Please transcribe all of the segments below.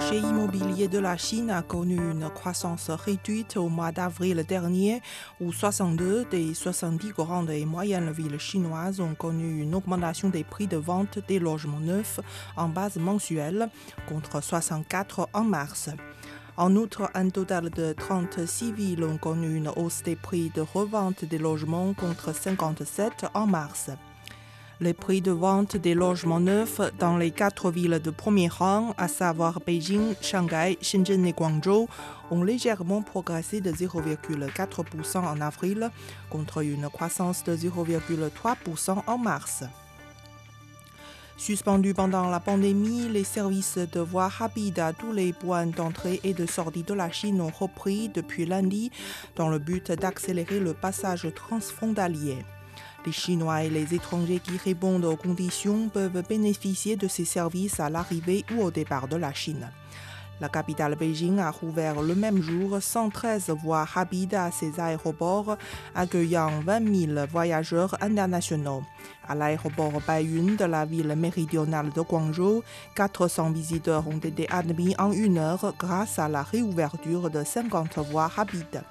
Marché immobilier de la Chine a connu une croissance réduite au mois d'avril dernier, où 62 des 70 grandes et moyennes villes chinoises ont connu une augmentation des prix de vente des logements neufs en base mensuelle, contre 64 en mars. En outre, un total de 36 villes ont connu une hausse des prix de revente des logements contre 57 en mars. Les prix de vente des logements neufs dans les quatre villes de premier rang, à savoir Beijing, Shanghai, Shenzhen et Guangzhou, ont légèrement progressé de 0,4% en avril, contre une croissance de 0,3% en mars. Suspendus pendant la pandémie, les services de voie rapide à tous les points d'entrée et de sortie de la Chine ont repris depuis lundi dans le but d'accélérer le passage transfrontalier. Les Chinois et les étrangers qui répondent aux conditions peuvent bénéficier de ces services à l'arrivée ou au départ de la Chine. La capitale Beijing a rouvert le même jour 113 voies rapides à ses aéroports, accueillant 20 000 voyageurs internationaux. À l'aéroport Baiyun de la ville méridionale de Guangzhou, 400 visiteurs ont été admis en une heure grâce à la réouverture de 50 voies rapides.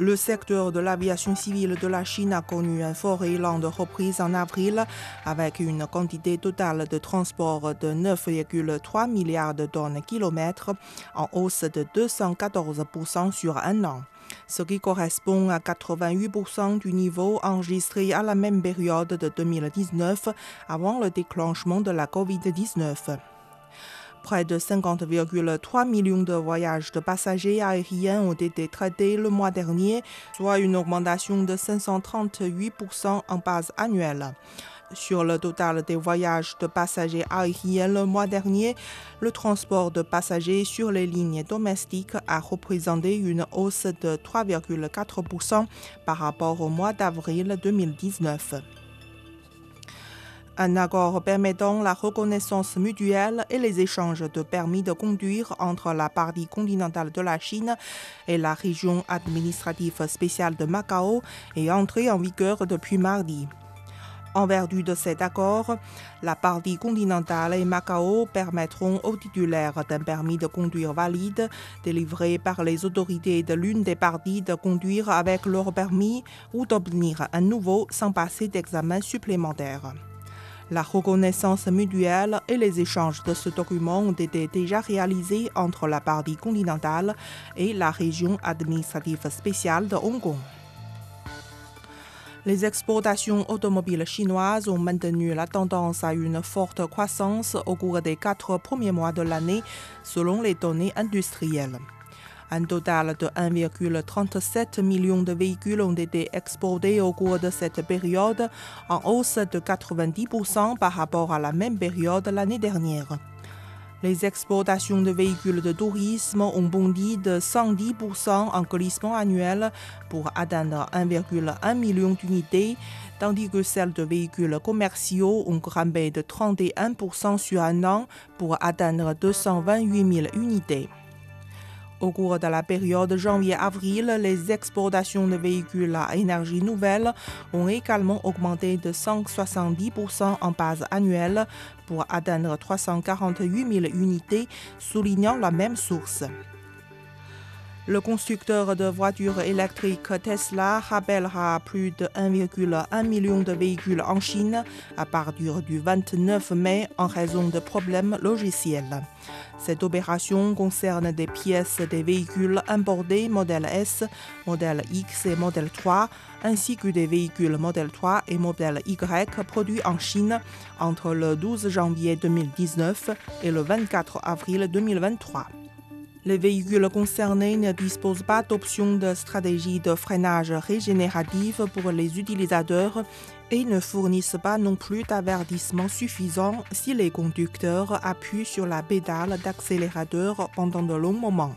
Le secteur de l'aviation civile de la Chine a connu un fort élan de reprise en avril avec une quantité totale de transport de 9,3 milliards de tonnes kilomètres en hausse de 214% sur un an ce qui correspond à 88% du niveau enregistré à la même période de 2019 avant le déclenchement de la COVID-19. Près de 50,3 millions de voyages de passagers aériens ont été traités le mois dernier, soit une augmentation de 538% en base annuelle. Sur le total des voyages de passagers aériens le mois dernier, le transport de passagers sur les lignes domestiques a représenté une hausse de 3,4% par rapport au mois d'avril 2019 un accord permettant la reconnaissance mutuelle et les échanges de permis de conduire entre la partie continentale de la Chine et la région administrative spéciale de Macao est entré en vigueur depuis mardi. En vertu de cet accord, la partie continentale et Macao permettront aux titulaires d'un permis de conduire valide délivré par les autorités de l'une des parties de conduire avec leur permis ou d'obtenir un nouveau sans passer d'examen supplémentaire. La reconnaissance mutuelle et les échanges de ce document ont été déjà réalisés entre la partie continentale et la région administrative spéciale de Hong Kong. Les exportations automobiles chinoises ont maintenu la tendance à une forte croissance au cours des quatre premiers mois de l'année, selon les données industrielles. Un total de 1,37 million de véhicules ont été exportés au cours de cette période, en hausse de 90% par rapport à la même période l'année dernière. Les exportations de véhicules de tourisme ont bondi de 110% en glissement annuel pour atteindre 1,1 million d'unités, tandis que celles de véhicules commerciaux ont grimpé de 31% sur un an pour atteindre 228 000 unités. Au cours de la période janvier-avril, les exportations de véhicules à énergie nouvelle ont également augmenté de 170% en base annuelle pour atteindre 348 000 unités, soulignant la même source. Le constructeur de voitures électriques Tesla rappellera plus de 1,1 million de véhicules en Chine à partir du 29 mai en raison de problèmes logiciels. Cette opération concerne des pièces des véhicules importés modèle S, modèle X et modèle 3, ainsi que des véhicules modèle 3 et modèle Y produits en Chine entre le 12 janvier 2019 et le 24 avril 2023. Les véhicules concernés ne disposent pas d'option de stratégie de freinage régénérative pour les utilisateurs et ne fournissent pas non plus d'avertissement suffisant si les conducteurs appuient sur la pédale d'accélérateur pendant de longs moments.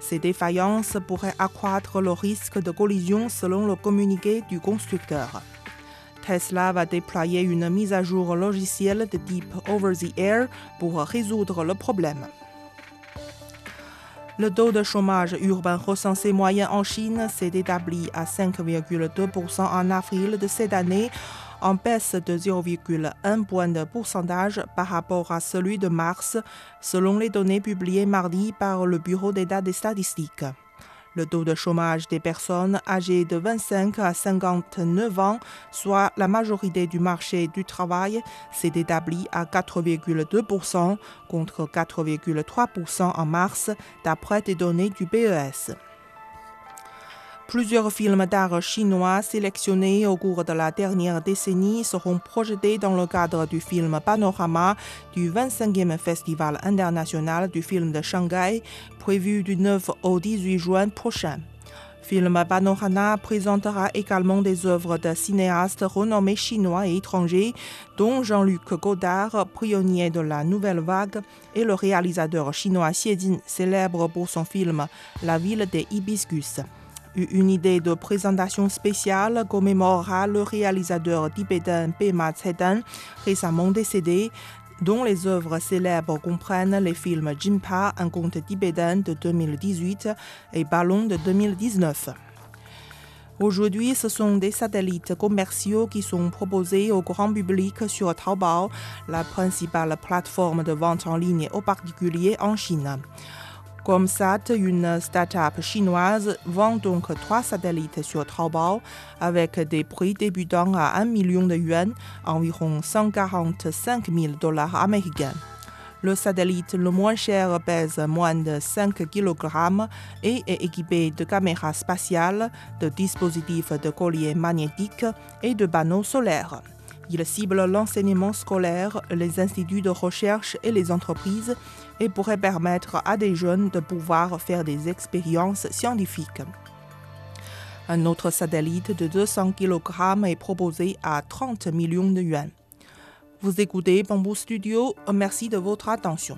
Ces défaillances pourraient accroître le risque de collision selon le communiqué du constructeur. Tesla va déployer une mise à jour logicielle de type Over the Air pour résoudre le problème. Le taux de chômage urbain recensé moyen en Chine s'est établi à 5,2% en avril de cette année, en baisse de 0,1 point de pourcentage par rapport à celui de mars, selon les données publiées mardi par le Bureau d'État des statistiques. Le taux de chômage des personnes âgées de 25 à 59 ans, soit la majorité du marché du travail, s'est établi à 4,2% contre 4,3% en mars, d'après des données du BES. Plusieurs films d'art chinois sélectionnés au cours de la dernière décennie seront projetés dans le cadre du film Panorama du 25e Festival international du film de Shanghai, prévu du 9 au 18 juin prochain. Film Panorama présentera également des œuvres de cinéastes renommés chinois et étrangers, dont Jean-Luc Godard, pionnier de la nouvelle vague, et le réalisateur chinois Xie Jin, célèbre pour son film La ville des hibiscus. Une idée de présentation spéciale commémorera le réalisateur tibétain Pema Tsedan, récemment décédé, dont les œuvres célèbres comprennent les films Jimpa, un conte tibétain de 2018 et Ballon de 2019. Aujourd'hui, ce sont des satellites commerciaux qui sont proposés au grand public sur Taobao, la principale plateforme de vente en ligne aux particuliers en Chine. Comsat, une start-up chinoise, vend donc trois satellites sur Taobao avec des prix débutant à 1 million de yuan, environ 145 000 dollars américains. Le satellite le moins cher pèse moins de 5 kg et est équipé de caméras spatiales, de dispositifs de collier magnétique et de panneaux solaires. Il cible l'enseignement scolaire, les instituts de recherche et les entreprises et pourrait permettre à des jeunes de pouvoir faire des expériences scientifiques. Un autre satellite de 200 kg est proposé à 30 millions de yuan. Vous écoutez Bamboo Studio, merci de votre attention.